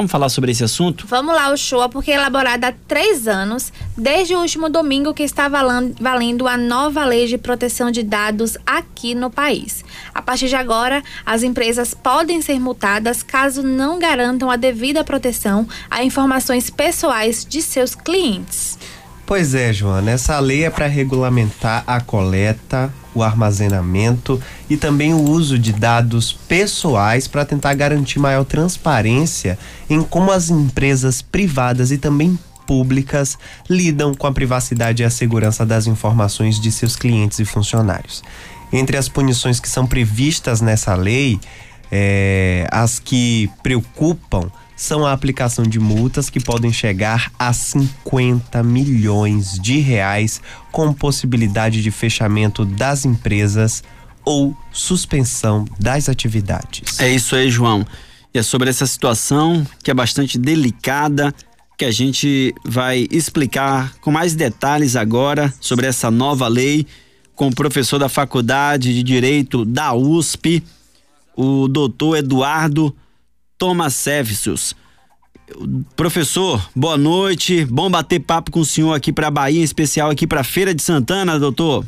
Vamos falar sobre esse assunto? Vamos lá, o show, porque é elaborada há três anos, desde o último domingo que está valendo a nova lei de proteção de dados aqui no país. A partir de agora, as empresas podem ser multadas caso não garantam a devida proteção a informações pessoais de seus clientes. Pois é, Joana, essa lei é para regulamentar a coleta, o armazenamento e também o uso de dados pessoais para tentar garantir maior transparência em como as empresas privadas e também públicas lidam com a privacidade e a segurança das informações de seus clientes e funcionários. Entre as punições que são previstas nessa lei, é, as que preocupam são a aplicação de multas que podem chegar a 50 milhões de reais, com possibilidade de fechamento das empresas ou suspensão das atividades. É isso aí, João. E é sobre essa situação que é bastante delicada que a gente vai explicar com mais detalhes agora sobre essa nova lei com o professor da Faculdade de Direito da USP, o doutor Eduardo Tomasevicius. Professor, boa noite. Bom bater papo com o senhor aqui para Bahia, em especial aqui para Feira de Santana, doutor.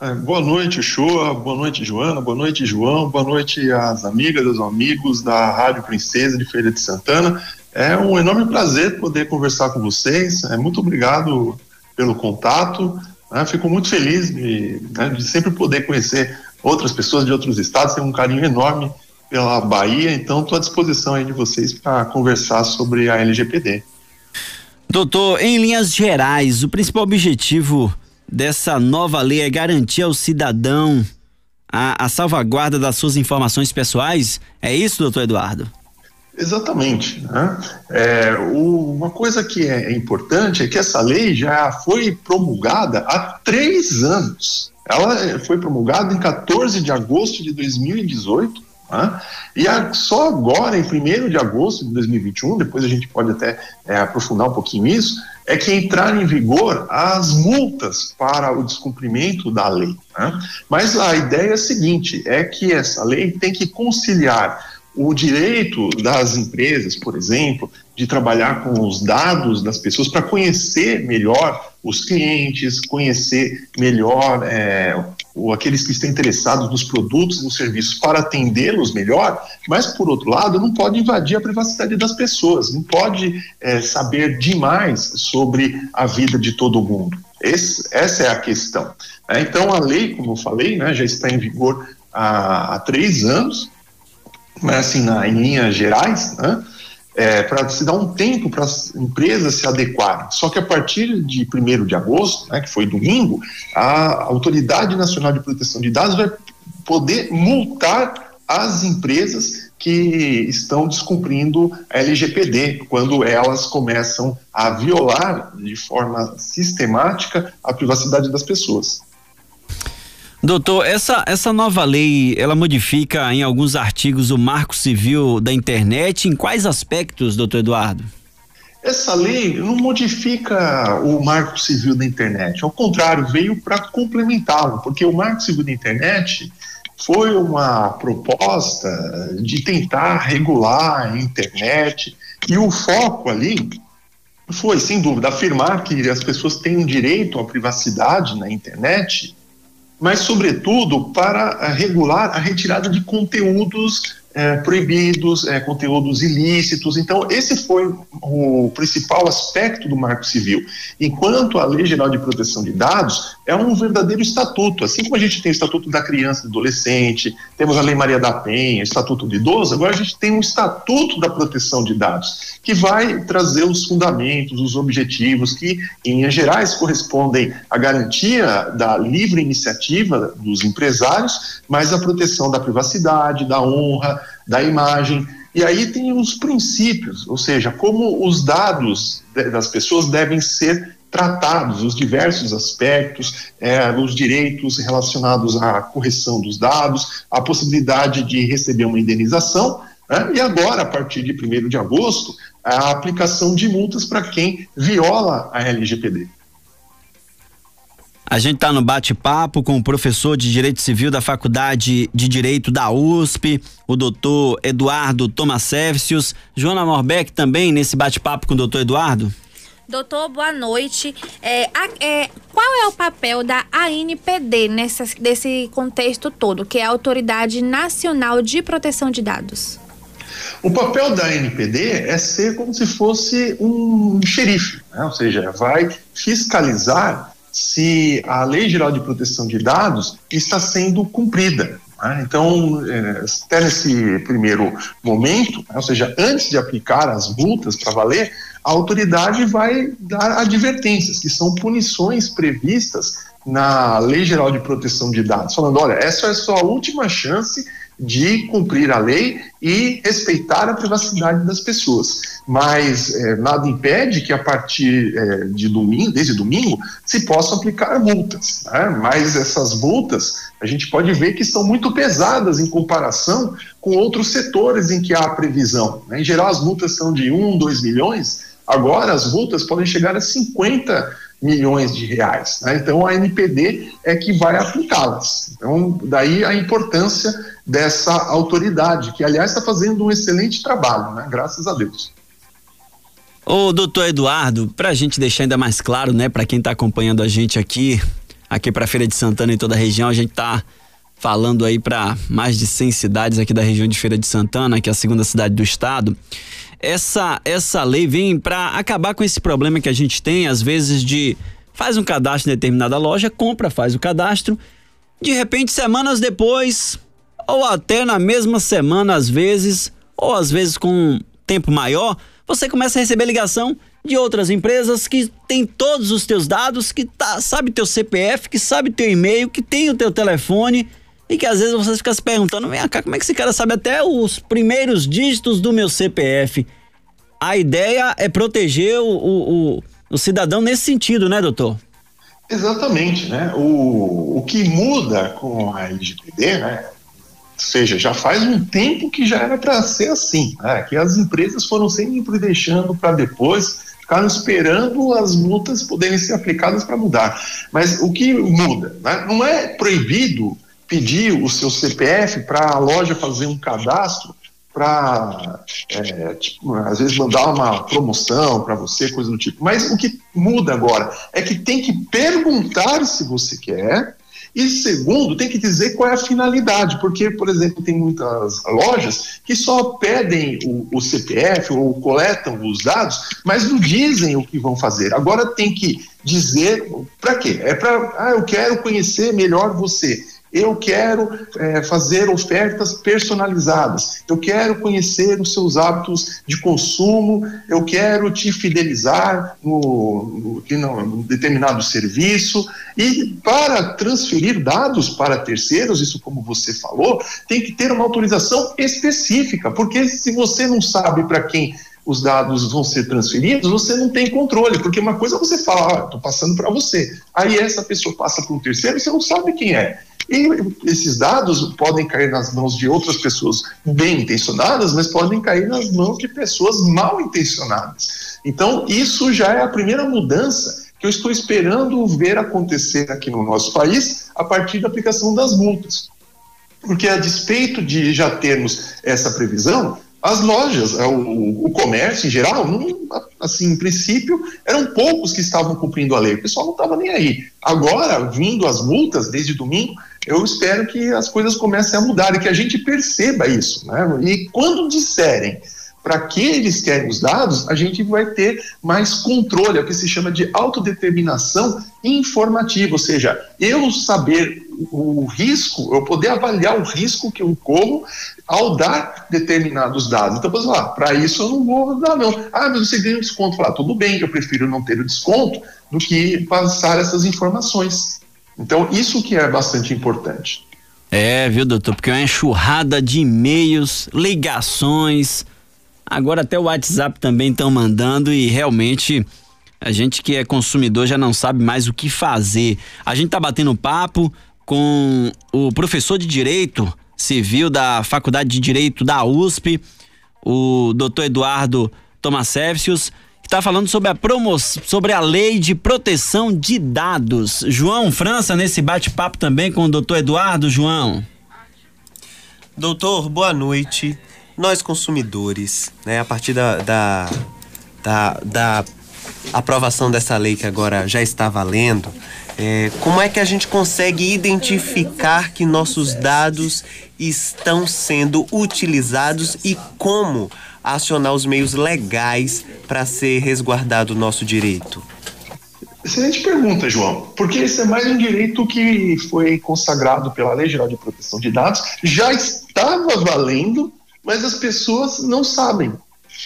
É, boa noite, Shoa. Boa noite, Joana. Boa noite, João. Boa noite às amigas, aos amigos da Rádio Princesa de Feira de Santana. É um enorme prazer poder conversar com vocês. É, muito obrigado pelo contato. Né? Fico muito feliz de, né, de sempre poder conhecer outras pessoas de outros estados. Tenho um carinho enorme pela Bahia, então estou à disposição aí de vocês para conversar sobre a LGPD. Doutor, em linhas gerais, o principal objetivo dessa nova lei é garantir ao cidadão a, a salvaguarda das suas informações pessoais? É isso, doutor Eduardo? Exatamente. Né? É, o, uma coisa que é, é importante é que essa lei já foi promulgada há três anos. Ela foi promulgada em 14 de agosto de 2018 né? E a, só agora, em 1 de agosto de 2021, depois a gente pode até é, aprofundar um pouquinho isso, é que entraram em vigor as multas para o descumprimento da lei. Né? Mas a ideia é a seguinte: é que essa lei tem que conciliar o direito das empresas, por exemplo, de trabalhar com os dados das pessoas para conhecer melhor os clientes, conhecer melhor é, ou aqueles que estão interessados nos produtos e nos serviços para atendê-los melhor, mas por outro lado não pode invadir a privacidade das pessoas, não pode é, saber demais sobre a vida de todo mundo. Esse, essa é a questão. Né? Então a lei, como eu falei, né, já está em vigor há, há três anos mas assim, na, em linhas gerais, né, é, para se dar um tempo para as empresas se adequarem. Só que a partir de 1 de agosto, né, que foi domingo, a Autoridade Nacional de Proteção de Dados vai poder multar as empresas que estão descumprindo a LGPD, quando elas começam a violar de forma sistemática a privacidade das pessoas. Doutor, essa, essa nova lei, ela modifica em alguns artigos o marco civil da internet, em quais aspectos, doutor Eduardo? Essa lei não modifica o marco civil da internet, ao contrário, veio para complementá-lo, porque o marco civil da internet foi uma proposta de tentar regular a internet e o foco ali foi, sem dúvida, afirmar que as pessoas têm um direito à privacidade na internet mas, sobretudo, para regular a retirada de conteúdos é, proibidos, é, conteúdos ilícitos. Então, esse foi o principal aspecto do Marco Civil. Enquanto a Lei Geral de Proteção de Dados é um verdadeiro estatuto, assim como a gente tem o Estatuto da Criança e do Adolescente, temos a Lei Maria da Penha, o Estatuto do Idoso, agora a gente tem um Estatuto da Proteção de Dados, que vai trazer os fundamentos, os objetivos, que, em linhas gerais, correspondem à garantia da livre iniciativa dos empresários, mas a proteção da privacidade, da honra, da imagem. E aí tem os princípios, ou seja, como os dados das pessoas devem ser tratados, os diversos aspectos, é, os direitos relacionados à correção dos dados, a possibilidade de receber uma indenização, né? e agora, a partir de 1 de agosto, a aplicação de multas para quem viola a LGPD. A gente está no bate-papo com o professor de Direito Civil da Faculdade de Direito da USP, o doutor Eduardo Tomasevicius. Joana Morbeck também nesse bate-papo com o doutor Eduardo? Doutor, boa noite. É, a, é, qual é o papel da ANPD nessa, nesse contexto todo, que é a Autoridade Nacional de Proteção de Dados? O papel da ANPD é ser como se fosse um xerife, né? ou seja, vai fiscalizar se a Lei Geral de Proteção de Dados está sendo cumprida. Né? Então, é, até nesse primeiro momento, né? ou seja, antes de aplicar as multas para valer, a autoridade vai dar advertências, que são punições previstas na Lei Geral de Proteção de Dados, falando: olha, essa é a sua última chance de cumprir a lei e respeitar a privacidade das pessoas. Mas é, nada impede que a partir é, de domingo, desde domingo, se possam aplicar multas. Né? Mas essas multas a gente pode ver que são muito pesadas em comparação com outros setores em que há previsão. Né? Em geral, as multas são de 1, 2 milhões. Agora, as multas podem chegar a 50 milhões de reais. Né? Então, a NPD é que vai aplicá-las. Então, daí a importância dessa autoridade, que, aliás, está fazendo um excelente trabalho, né? graças a Deus. Ô, doutor Eduardo, para a gente deixar ainda mais claro, né, para quem está acompanhando a gente aqui, aqui para Feira de Santana e toda a região, a gente está falando aí para mais de 100 cidades aqui da região de Feira de Santana, que é a segunda cidade do estado. Essa essa lei vem para acabar com esse problema que a gente tem às vezes de faz um cadastro em determinada loja, compra, faz o cadastro, de repente semanas depois ou até na mesma semana às vezes, ou às vezes com um tempo maior, você começa a receber ligação de outras empresas que tem todos os teus dados, que tá, sabe teu CPF, que sabe teu e-mail, que tem o teu telefone e que às vezes você fica se perguntando, vem cá, como é que esse cara sabe até os primeiros dígitos do meu CPF? A ideia é proteger o, o, o, o cidadão nesse sentido, né, doutor? Exatamente, né? O, o que muda com a LGPD, né? Seja, já faz um tempo que já era para ser assim, né? que as empresas foram sempre deixando para depois, ficaram esperando as multas poderem ser aplicadas para mudar. Mas o que muda? Né? Não é proibido pedir o seu CPF para a loja fazer um cadastro para, é, tipo, às vezes, mandar uma promoção para você, coisa do tipo. Mas o que muda agora é que tem que perguntar se você quer e segundo, tem que dizer qual é a finalidade, porque, por exemplo, tem muitas lojas que só pedem o, o CPF ou coletam os dados, mas não dizem o que vão fazer. Agora tem que dizer para quê? É para, ah, eu quero conhecer melhor você eu quero é, fazer ofertas personalizadas, eu quero conhecer os seus hábitos de consumo, eu quero te fidelizar no, no, no determinado serviço. E para transferir dados para terceiros, isso como você falou, tem que ter uma autorização específica, porque se você não sabe para quem os dados vão ser transferidos, você não tem controle, porque uma coisa é você fala, ah, estou passando para você, aí essa pessoa passa para um terceiro e você não sabe quem é. E esses dados podem cair nas mãos de outras pessoas bem intencionadas, mas podem cair nas mãos de pessoas mal intencionadas. Então, isso já é a primeira mudança que eu estou esperando ver acontecer aqui no nosso país a partir da aplicação das multas. Porque, a despeito de já termos essa previsão, as lojas, é, o, o comércio em geral, não, assim, em princípio, eram poucos que estavam cumprindo a lei. O pessoal não estava nem aí. Agora, vindo as multas desde domingo, eu espero que as coisas comecem a mudar e que a gente perceba isso. Né? E quando disserem para que eles querem os dados, a gente vai ter mais controle, é o que se chama de autodeterminação informativa, ou seja, eu saber o risco, eu poder avaliar o risco que eu corro ao dar determinados dados. Então, você lá, para isso eu não vou dar, não. Ah, mas você ganha um desconto. Falar, tudo bem, eu prefiro não ter o desconto do que passar essas informações. Então, isso que é bastante importante. É, viu, doutor? Porque é uma enxurrada de e-mails, ligações, agora até o WhatsApp também estão mandando e realmente a gente que é consumidor já não sabe mais o que fazer. A gente tá batendo papo com o professor de Direito Civil da Faculdade de Direito da USP, o doutor Eduardo Tomasevicius, que está falando sobre a promoção, sobre a lei de proteção de dados. João França nesse bate-papo também com o doutor Eduardo João. Doutor, boa noite. Nós consumidores, né, a partir da, da, da, da aprovação dessa lei que agora já está valendo, é, como é que a gente consegue identificar que nossos dados estão sendo utilizados e como acionar os meios legais para ser resguardado o nosso direito? Excelente pergunta, João, porque esse é mais um direito que foi consagrado pela Lei Geral de Proteção de Dados, já estava valendo, mas as pessoas não sabem,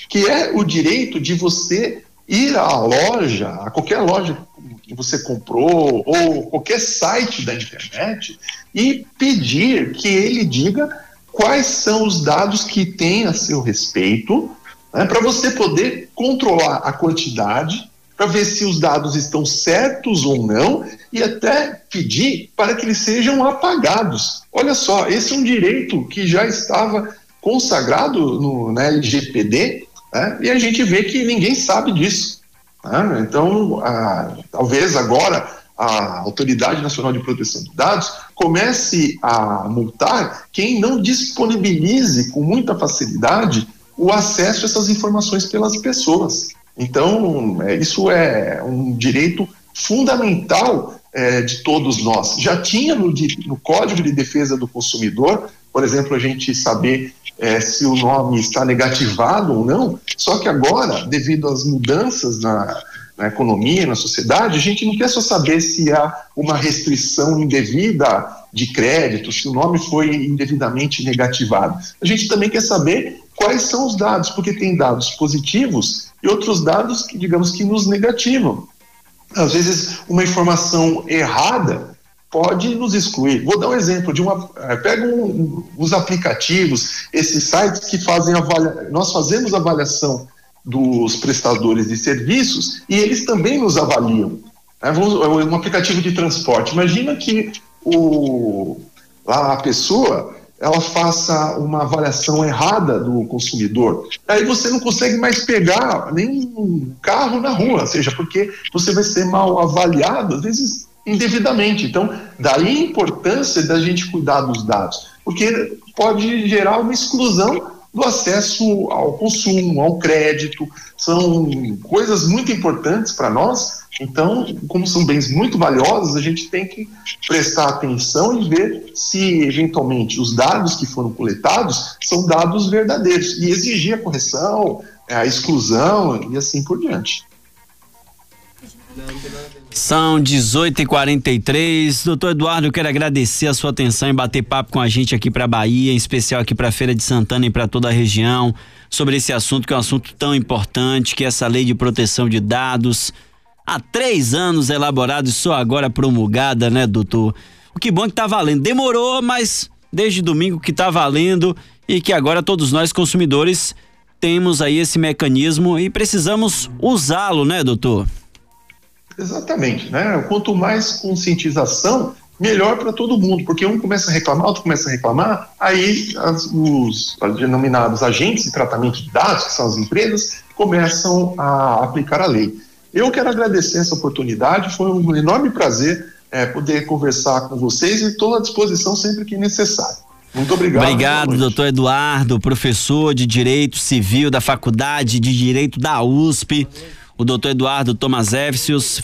que é o direito de você ir à loja, a qualquer loja que você comprou, ou qualquer site da internet, e pedir que ele diga quais são os dados que tem a seu respeito, né, para você poder controlar a quantidade, para ver se os dados estão certos ou não, e até pedir para que eles sejam apagados. Olha só, esse é um direito que já estava consagrado no, LGPD, né? E a gente vê que ninguém sabe disso. Né? Então, a, talvez agora a Autoridade Nacional de Proteção de Dados comece a multar quem não disponibilize com muita facilidade o acesso a essas informações pelas pessoas. Então, é, isso é um direito fundamental é, de todos nós. Já tinha no, no Código de Defesa do Consumidor, por exemplo, a gente saber é, se o nome está negativado ou não, só que agora, devido às mudanças na, na economia, na sociedade, a gente não quer só saber se há uma restrição indevida de crédito, se o nome foi indevidamente negativado. A gente também quer saber quais são os dados, porque tem dados positivos e outros dados que, digamos, que nos negativam. Às vezes, uma informação errada pode nos excluir. Vou dar um exemplo de uma. Eh, pega um, os aplicativos, esses sites que fazem avaliação. Nós fazemos avaliação dos prestadores de serviços e eles também nos avaliam. É, um aplicativo de transporte. Imagina que o, a pessoa ela faça uma avaliação errada do consumidor. Aí você não consegue mais pegar nenhum carro na rua, seja porque você vai ser mal avaliado, às vezes indevidamente. Então, daí a importância da gente cuidar dos dados, porque pode gerar uma exclusão do acesso ao consumo, ao crédito, são coisas muito importantes para nós. Então, como são bens muito valiosos, a gente tem que prestar atenção e ver se, eventualmente, os dados que foram coletados são dados verdadeiros e exigir a correção, a exclusão e assim por diante. São 18h43. Doutor Eduardo, eu quero agradecer a sua atenção em bater papo com a gente aqui para Bahia, em especial aqui para Feira de Santana e para toda a região, sobre esse assunto que é um assunto tão importante, que é essa lei de proteção de dados. Há três anos elaborada e só agora promulgada, né, doutor? O que bom que tá valendo. Demorou, mas desde domingo que tá valendo e que agora todos nós consumidores temos aí esse mecanismo e precisamos usá-lo, né, doutor? Exatamente, né? Quanto mais conscientização, melhor para todo mundo, porque um começa a reclamar, outro começa a reclamar, aí as, os, os denominados agentes de tratamento de dados, que são as empresas, começam a aplicar a lei. Eu quero agradecer essa oportunidade, foi um enorme prazer é, poder conversar com vocês e estou à disposição sempre que necessário. Muito obrigado. Obrigado, doutor Eduardo, professor de Direito Civil da Faculdade de Direito da USP o doutor Eduardo Tomaszewskius,